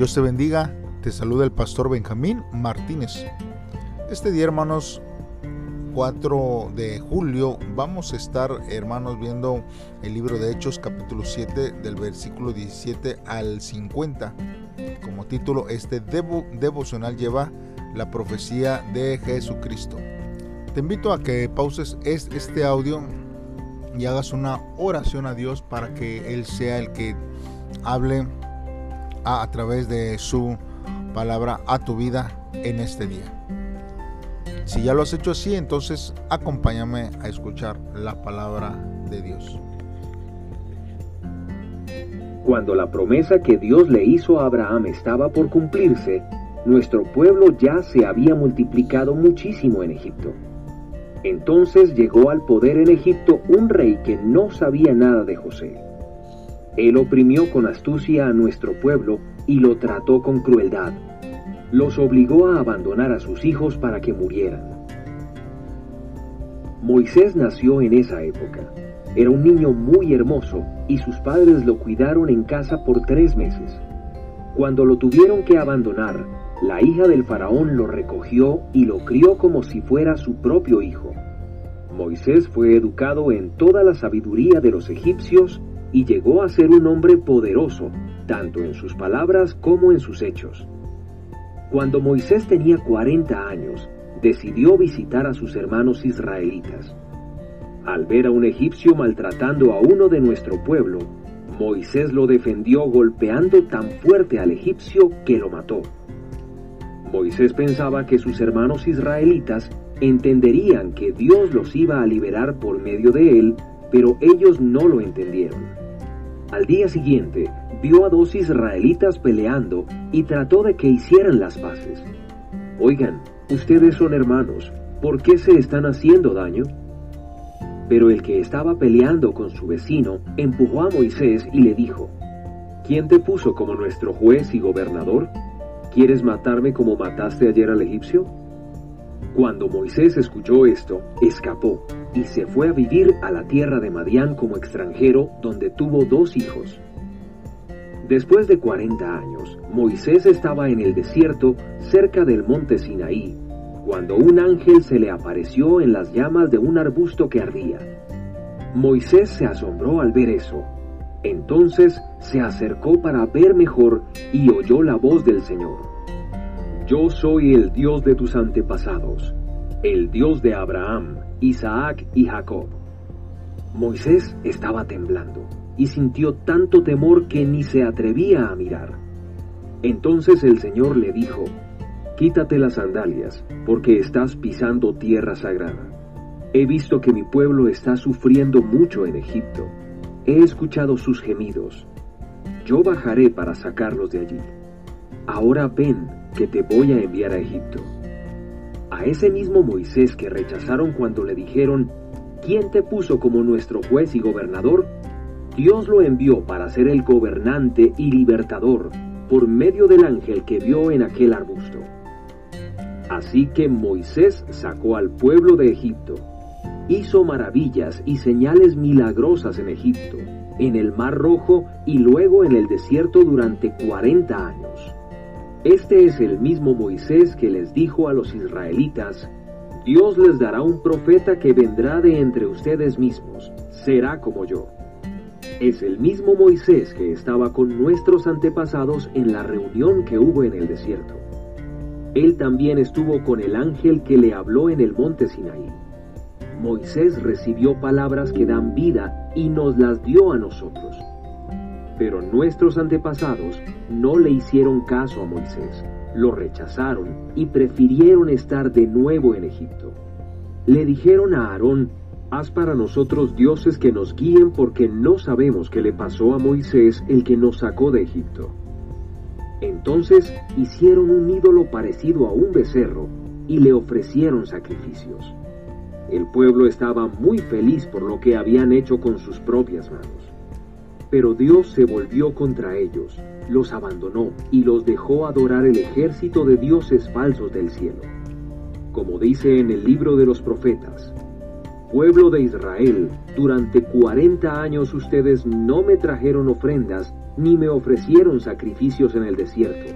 Dios te bendiga, te saluda el pastor Benjamín Martínez. Este día, hermanos, 4 de julio, vamos a estar, hermanos, viendo el libro de Hechos, capítulo 7, del versículo 17 al 50. Como título, este devocional lleva la profecía de Jesucristo. Te invito a que pauses este audio y hagas una oración a Dios para que Él sea el que hable a, través de su palabra a tu vida en este día. Si ya lo has hecho así, entonces acompáñame a escuchar la palabra de Dios. Cuando la promesa que Dios le hizo a Abraham estaba por cumplirse, nuestro pueblo ya se había multiplicado muchísimo en Egipto. Entonces llegó al poder en Egipto un rey que no sabía nada de José. Él oprimió con astucia a nuestro pueblo y lo trató con crueldad. Los obligó a abandonar a sus hijos para que murieran. Moisés nació en esa época. Era un niño muy hermoso y sus padres lo cuidaron en casa por tres meses. Cuando lo tuvieron que abandonar, la hija del faraón lo recogió y lo crió como si fuera su propio hijo. Moisés fue educado en toda la sabiduría de los egipcios y llegó a ser un hombre poderoso, tanto en sus palabras como en sus hechos. Cuando Moisés tenía 40 años, decidió visitar a sus hermanos israelitas. Al ver a un egipcio maltratando a uno de nuestro pueblo, Moisés lo defendió golpeando tan fuerte al egipcio que lo mató. Moisés pensaba que sus hermanos israelitas entenderían que Dios los iba a liberar por medio de él, pero ellos no lo entendieron. Al día siguiente, vio a dos israelitas peleando y trató de que hicieran las paces. Oigan, ustedes son hermanos, ¿por qué se están haciendo daño? Pero el que estaba peleando con su vecino empujó a Moisés y le dijo, ¿Quién te puso como nuestro juez y gobernador? ¿Quieres matarme como mataste ayer al egipcio? Cuando Moisés escuchó esto, escapó y se fue a vivir a la tierra de Madián como extranjero, donde tuvo dos hijos. Después de 40 años, Moisés estaba en el desierto cerca del monte Sinaí, cuando un ángel se le apareció en las llamas de un arbusto que ardía. Moisés se asombró al ver eso. Entonces se acercó para ver mejor y oyó la voz del Señor. Yo soy el Dios de tus antepasados, el Dios de Abraham, Isaac y Jacob. Moisés estaba temblando y sintió tanto temor que ni se atrevía a mirar. Entonces el Señor le dijo, Quítate las sandalias, porque estás pisando tierra sagrada. He visto que mi pueblo está sufriendo mucho en Egipto. He escuchado sus gemidos. Yo bajaré para sacarlos de allí. Ahora ven que te voy a enviar a Egipto. A ese mismo Moisés que rechazaron cuando le dijeron, ¿quién te puso como nuestro juez y gobernador? Dios lo envió para ser el gobernante y libertador por medio del ángel que vio en aquel arbusto. Así que Moisés sacó al pueblo de Egipto, hizo maravillas y señales milagrosas en Egipto, en el Mar Rojo y luego en el desierto durante cuarenta años. Este es el mismo Moisés que les dijo a los israelitas, Dios les dará un profeta que vendrá de entre ustedes mismos, será como yo. Es el mismo Moisés que estaba con nuestros antepasados en la reunión que hubo en el desierto. Él también estuvo con el ángel que le habló en el monte Sinaí. Moisés recibió palabras que dan vida y nos las dio a nosotros. Pero nuestros antepasados no le hicieron caso a Moisés, lo rechazaron y prefirieron estar de nuevo en Egipto. Le dijeron a Aarón, haz para nosotros dioses que nos guíen porque no sabemos qué le pasó a Moisés el que nos sacó de Egipto. Entonces hicieron un ídolo parecido a un becerro y le ofrecieron sacrificios. El pueblo estaba muy feliz por lo que habían hecho con sus propias manos. Pero Dios se volvió contra ellos, los abandonó y los dejó adorar el ejército de dioses falsos del cielo. Como dice en el libro de los profetas, Pueblo de Israel, durante cuarenta años ustedes no me trajeron ofrendas ni me ofrecieron sacrificios en el desierto.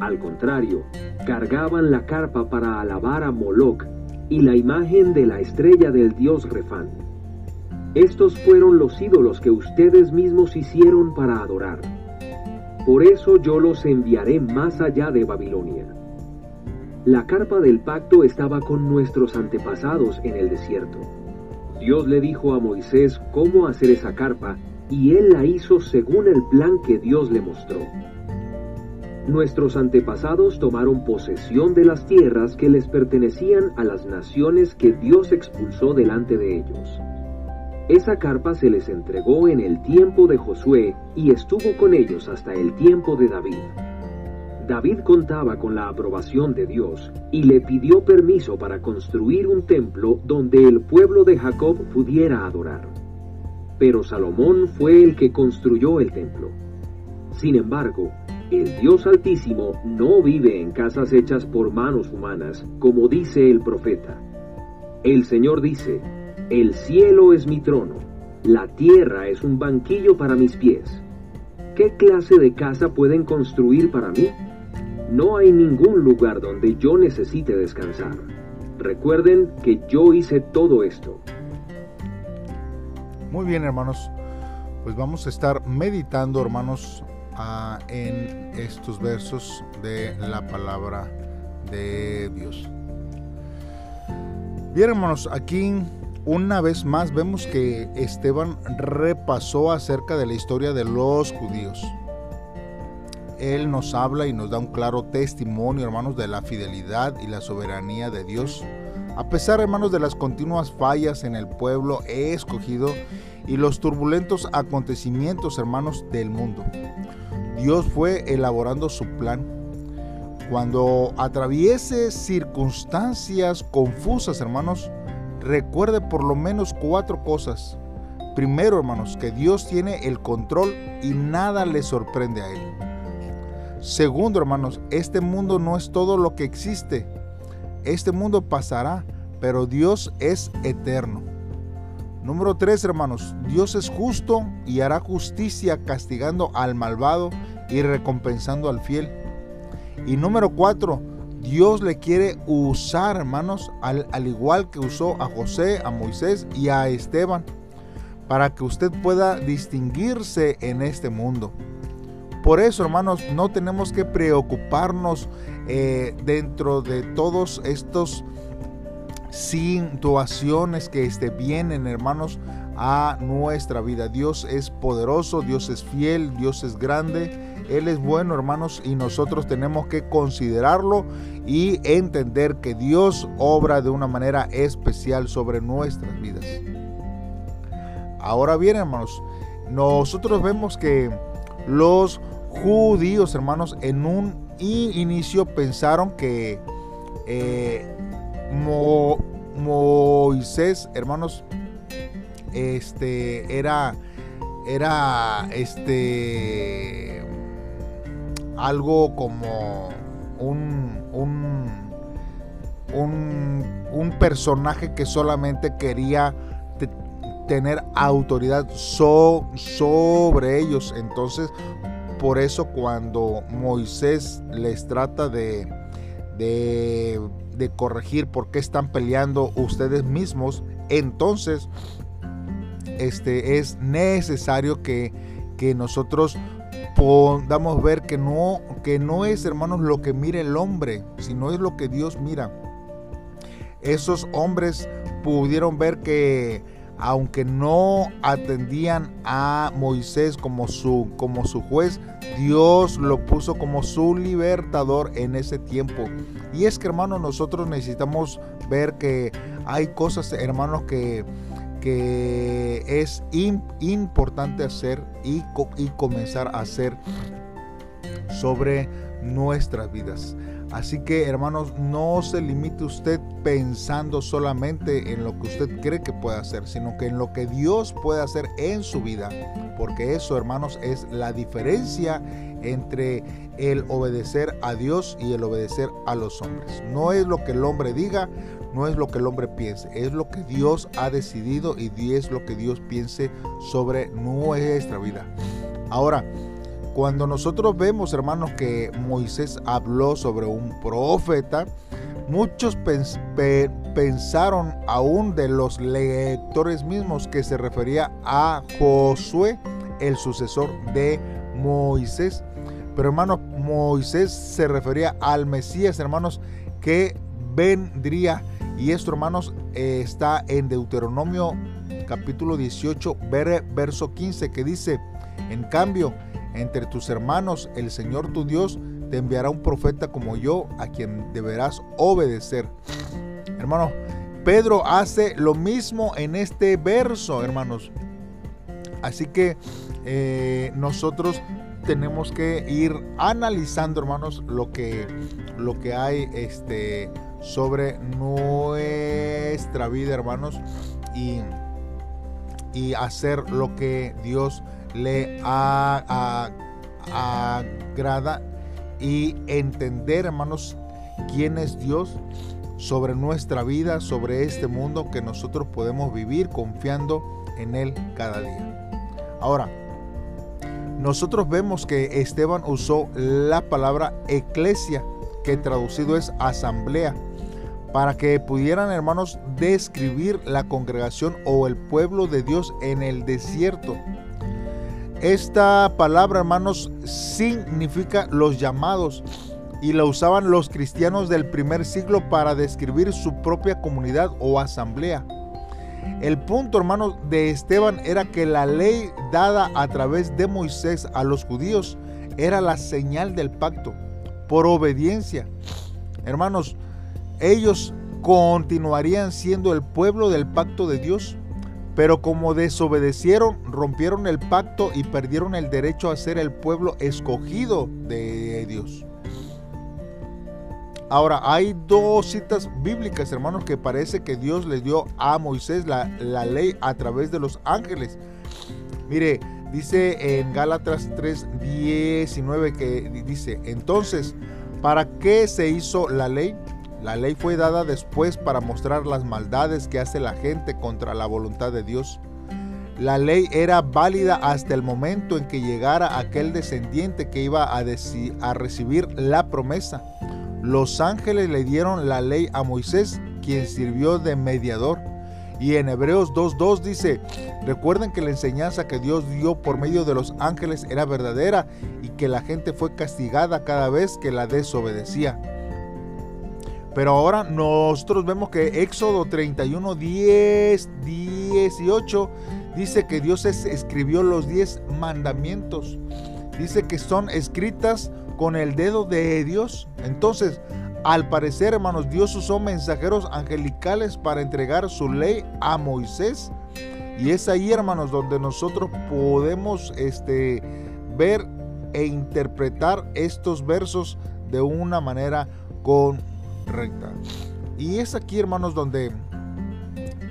Al contrario, cargaban la carpa para alabar a Moloch y la imagen de la estrella del dios Refán. Estos fueron los ídolos que ustedes mismos hicieron para adorar. Por eso yo los enviaré más allá de Babilonia. La carpa del pacto estaba con nuestros antepasados en el desierto. Dios le dijo a Moisés cómo hacer esa carpa y él la hizo según el plan que Dios le mostró. Nuestros antepasados tomaron posesión de las tierras que les pertenecían a las naciones que Dios expulsó delante de ellos. Esa carpa se les entregó en el tiempo de Josué y estuvo con ellos hasta el tiempo de David. David contaba con la aprobación de Dios y le pidió permiso para construir un templo donde el pueblo de Jacob pudiera adorar. Pero Salomón fue el que construyó el templo. Sin embargo, el Dios Altísimo no vive en casas hechas por manos humanas, como dice el profeta. El Señor dice, el cielo es mi trono, la tierra es un banquillo para mis pies. ¿Qué clase de casa pueden construir para mí? No hay ningún lugar donde yo necesite descansar. Recuerden que yo hice todo esto. Muy bien, hermanos. Pues vamos a estar meditando, hermanos, en estos versos de la palabra de Dios. Bien, hermanos, aquí una vez más vemos que Esteban repasó acerca de la historia de los judíos. Él nos habla y nos da un claro testimonio, hermanos, de la fidelidad y la soberanía de Dios. A pesar, hermanos, de las continuas fallas en el pueblo escogido y los turbulentos acontecimientos, hermanos, del mundo. Dios fue elaborando su plan. Cuando atraviese circunstancias confusas, hermanos, recuerde por lo menos cuatro cosas. Primero, hermanos, que Dios tiene el control y nada le sorprende a Él. Segundo, hermanos, este mundo no es todo lo que existe. Este mundo pasará, pero Dios es eterno. Número tres, hermanos, Dios es justo y hará justicia castigando al malvado y recompensando al fiel. Y número cuatro, Dios le quiere usar, hermanos, al, al, igual que usó a José, a Moisés y a Esteban, para que usted pueda distinguirse en este mundo. Por eso, hermanos, no tenemos que preocuparnos eh, dentro de todos estos situaciones que este, vienen, hermanos, a nuestra vida. Dios es poderoso, Dios es fiel, Dios es grande, Él es bueno, hermanos, y nosotros tenemos que considerarlo y entender que Dios obra de una manera especial sobre nuestras vidas. Ahora bien, hermanos, nosotros vemos que los judíos, hermanos, en un inicio pensaron que eh, Moisés, hermanos, este era era este algo como un, un, un, personaje que solamente quería tener autoridad sobre ellos. Entonces, por eso cuando Moisés les trata de, de de corregir por qué están peleando ustedes mismos, entonces este, es necesario que, que nosotros podamos ver que no, que no es, hermanos, lo que mira el hombre, sino es lo que Dios mira. Esos hombres pudieron ver que aunque no atendían a Moisés como su, como su juez, Dios lo puso como su libertador en ese tiempo. Y es que, hermanos, nosotros necesitamos ver que hay cosas, hermanos, que, que es importante hacer y, y comenzar a hacer sobre nuestras vidas. Así que hermanos, no se limite usted pensando solamente en lo que usted cree que puede hacer, sino que en lo que Dios puede hacer en su vida. Porque eso, hermanos, es la diferencia entre el obedecer a Dios y el obedecer a los hombres. No es lo que el hombre diga, no es lo que el hombre piense, es lo que Dios ha decidido y es lo que Dios piense sobre nuestra vida. Ahora, cuando nosotros vemos, hermanos, que Moisés habló sobre un profeta, muchos pensaron aún de los lectores mismos que se refería a Josué, el sucesor de Moisés. Pero hermanos, Moisés se refería al Mesías, hermanos, que vendría. Y esto, hermanos, eh, está en Deuteronomio capítulo 18, verso 15, que dice, en cambio, entre tus hermanos, el Señor tu Dios te enviará un profeta como yo, a quien deberás obedecer. Hermano, Pedro hace lo mismo en este verso, hermanos. Así que eh, nosotros tenemos que ir analizando, hermanos, lo que, lo que hay este, sobre nuestra vida, hermanos, y, y hacer lo que Dios le agrada y entender, hermanos, quién es Dios sobre nuestra vida, sobre este mundo que nosotros podemos vivir confiando en Él cada día. Ahora, nosotros vemos que Esteban usó la palabra eclesia, que traducido es asamblea, para que pudieran, hermanos, describir la congregación o el pueblo de Dios en el desierto. Esta palabra, hermanos, significa los llamados y la usaban los cristianos del primer siglo para describir su propia comunidad o asamblea. El punto, hermanos, de Esteban era que la ley dada a través de Moisés a los judíos era la señal del pacto por obediencia. Hermanos, ellos continuarían siendo el pueblo del pacto de Dios pero como desobedecieron, rompieron el pacto y perdieron el derecho a ser el pueblo escogido de Dios. Ahora, hay dos citas bíblicas, hermanos, que parece que Dios le dio a Moisés la, la ley a través de los ángeles. Mire, dice en Gálatas 3, 19 que dice, entonces, ¿para qué se hizo la ley? La ley fue dada después para mostrar las maldades que hace la gente contra la voluntad de Dios. La ley era válida hasta el momento en que llegara aquel descendiente que iba a, recibir la promesa. Los ángeles le dieron la ley a Moisés, quien sirvió de mediador. Y en Hebreos 2.2 dice, recuerden que la enseñanza que Dios dio por medio de los ángeles era verdadera y que la gente fue castigada cada vez que la desobedecía. Pero ahora nosotros vemos que Éxodo 31, 10, 18 dice que Dios escribió los 10 mandamientos. Dice que son escritas con el dedo de Dios. Entonces, al parecer, hermanos, Dios usó mensajeros angelicales para entregar su ley a Moisés. Y es ahí, hermanos, donde nosotros podemos este, ver e interpretar estos versos de una manera con recta. Y es aquí, hermanos, donde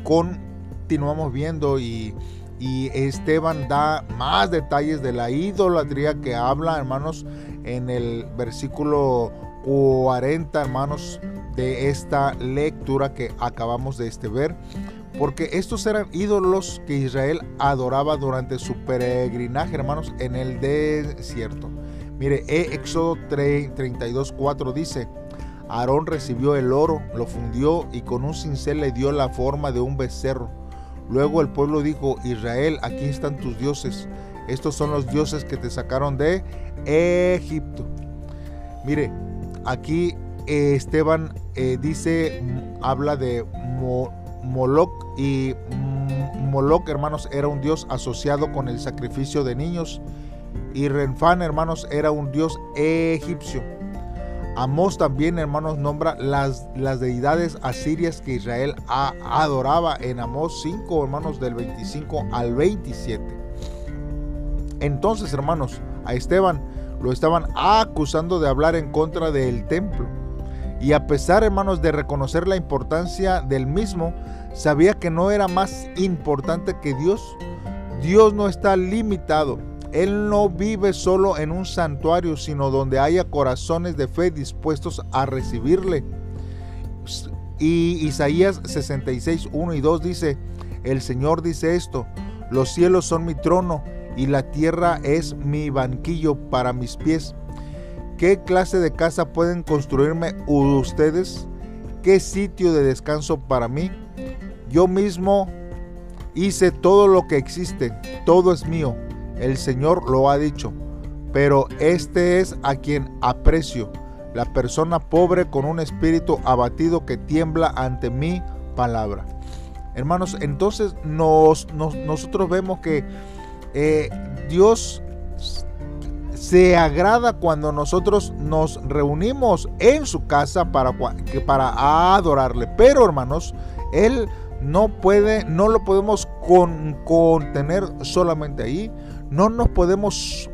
continuamos viendo y, y Esteban da más detalles de la idolatría que habla, hermanos, en el versículo 40, hermanos, de esta lectura que acabamos de este ver. Porque estos eran ídolos que Israel adoraba durante su peregrinaje, hermanos, en el desierto. Mire, Éxodo 32, 4 dice, Aarón recibió el oro, lo fundió y con un cincel le dio la forma de un becerro. Luego el pueblo dijo, Israel, aquí están tus dioses. Estos son los dioses que te sacaron de Egipto. Mire, aquí eh, Esteban eh, dice, habla de Moloch y Moloch, hermanos, era un dios asociado con el sacrificio de niños. Y Renfán, hermanos, era un dios egipcio. Amós también, hermanos, nombra las, las deidades asirias que Israel adoraba en Amós 5, hermanos, del 25 al 27. Entonces, hermanos, a Esteban lo estaban acusando de hablar en contra del templo. Y a pesar, hermanos, de reconocer la importancia del mismo, sabía que no era más importante que Dios. Dios no está limitado él no vive solo en un santuario, sino donde haya corazones de fe dispuestos a recibirle. Y Isaías 66, 1 y 2 dice, el Señor dice esto, los cielos son mi trono y la tierra es mi banquillo para mis pies. ¿Qué clase de casa pueden construirme ustedes? ¿Qué sitio de descanso para mí? Yo mismo hice todo lo que existe, todo es mío. El Señor lo ha dicho. Pero este es a quien aprecio, la persona pobre con un espíritu abatido que tiembla ante mi palabra. Hermanos, entonces nos, nosotros vemos que eh, Dios se agrada cuando nosotros nos reunimos en su casa para, para adorarle. Pero hermanos, Él no puede, no lo podemos contener solamente ahí. No nos podemos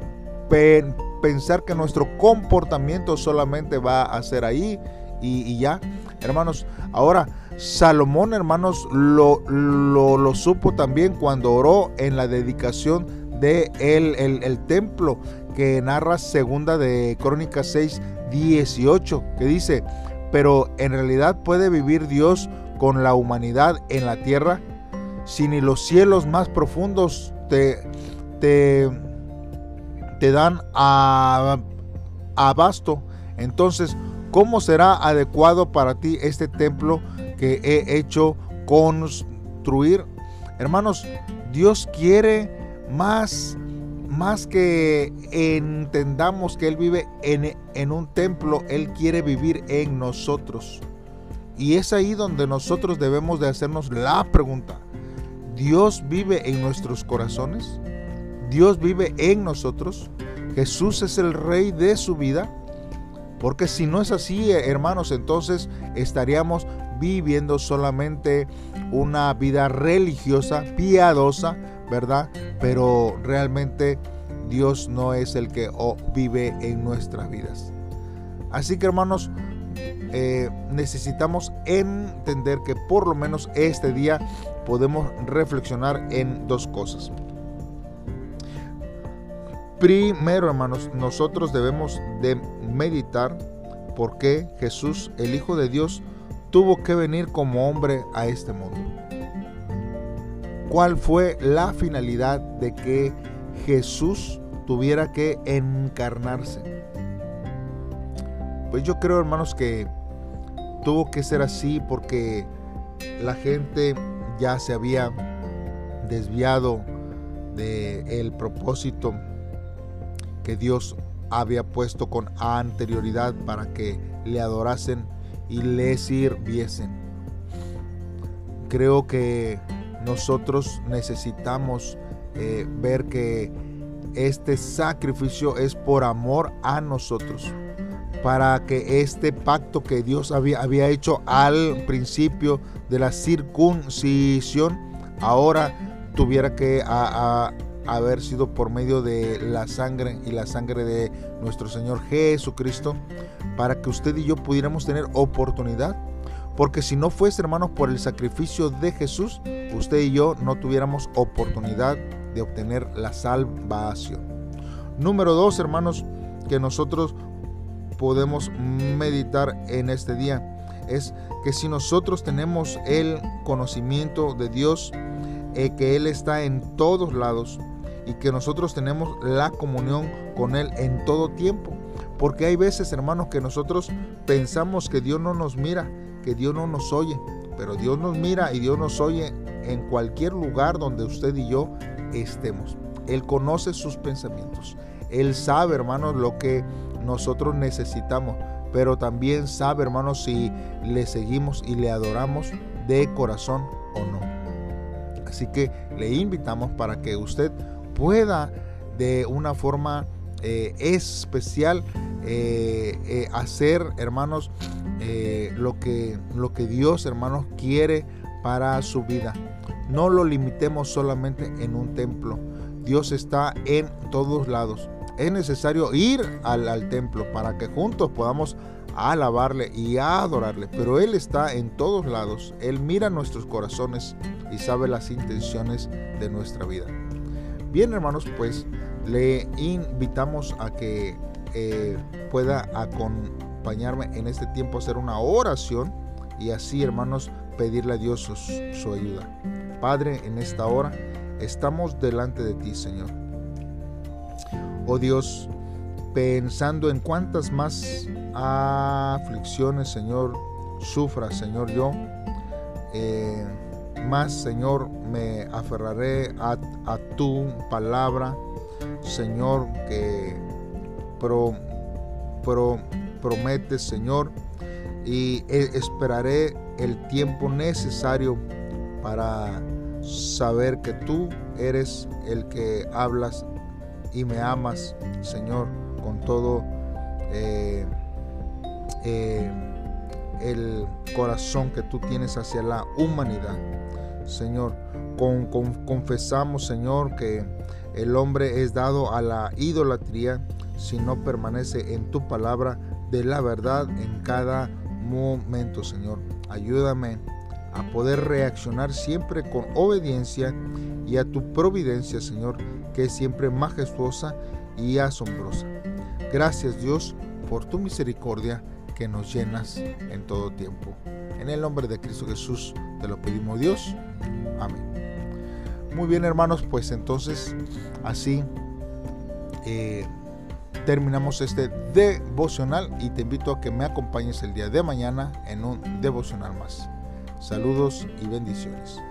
pensar que nuestro comportamiento solamente va a ser ahí y, ya. Hermanos, ahora Salomón, hermanos, lo, lo, supo también cuando oró en la dedicación de el, el, templo que narra segunda de Crónicas 6, 18, que dice, pero en realidad puede vivir Dios con la humanidad en la tierra, si ni los cielos más profundos te, te, dan abasto, entonces, ¿cómo será adecuado para ti este templo que he hecho construir? Hermanos, Dios quiere más, más que entendamos que Él vive en, en un templo, Él quiere vivir en nosotros. Y es ahí donde nosotros debemos de hacernos la pregunta. ¿Dios vive en nuestros corazones? ¿Dios vive en nosotros? ¿Jesús es el rey de su vida? Porque si no es así, hermanos, entonces estaríamos viviendo solamente una vida religiosa, piadosa, ¿verdad? Pero realmente Dios no es el que vive en nuestras vidas. Así que hermanos, eh, necesitamos entender que por lo menos este día podemos reflexionar en dos cosas. Primero, hermanos, nosotros debemos de meditar por qué Jesús, el Hijo de Dios, tuvo que venir como hombre a este mundo. ¿Cuál fue la finalidad de que Jesús tuviera que encarnarse? Pues yo creo, hermanos, que tuvo que ser así porque la gente ya se había desviado del el propósito que Dios había puesto con anterioridad para que le adorasen y le sirviesen. Creo que nosotros necesitamos eh, ver que este sacrificio es por amor a nosotros para que este pacto que Dios había, había hecho al principio de la circuncisión ahora tuviera que haber sido por medio de la sangre y la sangre de nuestro Señor Jesucristo para que usted y yo pudiéramos tener oportunidad. Porque si no fuese, hermanos, por el sacrificio de Jesús, usted y yo no tuviéramos oportunidad de obtener la salvación. Número dos, hermanos, que nosotros podemos meditar en este día es que si nosotros tenemos el conocimiento de Dios, eh, que Él está en todos lados y que nosotros tenemos la comunión con Él en todo tiempo. Porque hay veces, hermanos, que nosotros pensamos que Dios no nos mira, que Dios no nos oye, pero Dios nos mira y Dios nos oye en cualquier lugar donde usted y yo estemos. Él conoce sus pensamientos. Él sabe, hermanos, lo que nosotros necesitamos, pero también sabe, hermanos, si le seguimos y le adoramos de corazón o no. Así que le invitamos para que usted pueda de una forma eh, especial eh, eh, hacer, hermanos, lo, que, lo que Dios, hermanos, quiere para su vida. No lo limitemos solamente en un templo. Dios está en todos lados es necesario ir al, templo para que juntos podamos alabarle y adorarle. Pero Él está en todos lados. Él mira nuestros corazones y sabe las intenciones de nuestra vida. Bien, hermanos, pues le invitamos a que eh, pueda acompañarme en este tiempo a hacer una oración y así, hermanos, pedirle a Dios su, ayuda. Padre, en esta hora estamos delante de ti, Señor. Oh Dios, pensando en cuántas más aflicciones, Señor, sufra, Señor, yo, eh, más, Señor, me aferraré a, tu palabra, Señor, que pro, pro, promete, Señor, y e, esperaré el tiempo necesario para saber que tú eres el que hablas y me amas, Señor, con todo eh, eh, el corazón que tú tienes hacia la humanidad. Señor, con, confesamos, Señor, que el hombre es dado a la idolatría si no permanece en tu palabra de la verdad en cada momento, Señor. Ayúdame a poder reaccionar siempre con obediencia y a tu providencia, Señor, que es siempre majestuosa y asombrosa. Gracias Dios por tu misericordia que nos llenas en todo tiempo. En el nombre de Cristo Jesús te lo pedimos Dios. Amén. Muy bien hermanos, pues entonces así eh, terminamos este devocional y te invito a que me acompañes el día de mañana en un devocional más. Saludos y bendiciones.